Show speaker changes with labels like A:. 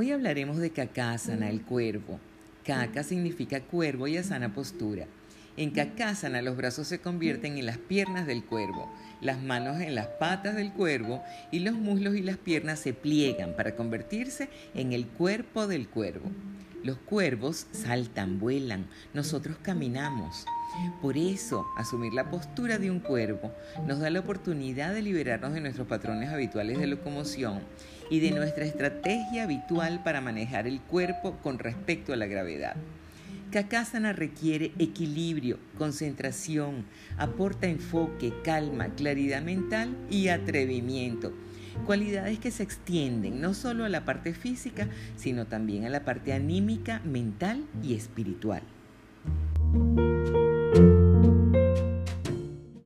A: Hoy hablaremos de Kakasana, el cuervo. Kaka significa cuervo y asana postura. En Kakasana los brazos se convierten en las piernas del cuervo, las manos en las patas del cuervo y los muslos y las piernas se pliegan para convertirse en el cuerpo del cuervo. Los cuervos saltan, vuelan, nosotros caminamos. Por eso, asumir la postura de un cuervo nos da la oportunidad de liberarnos de nuestros patrones habituales de locomoción y de nuestra estrategia habitual para manejar el cuerpo con respecto a la gravedad. Kakasana requiere equilibrio, concentración, aporta enfoque, calma, claridad mental y atrevimiento. Cualidades que se extienden no solo a la parte física, sino también a la parte anímica, mental y espiritual.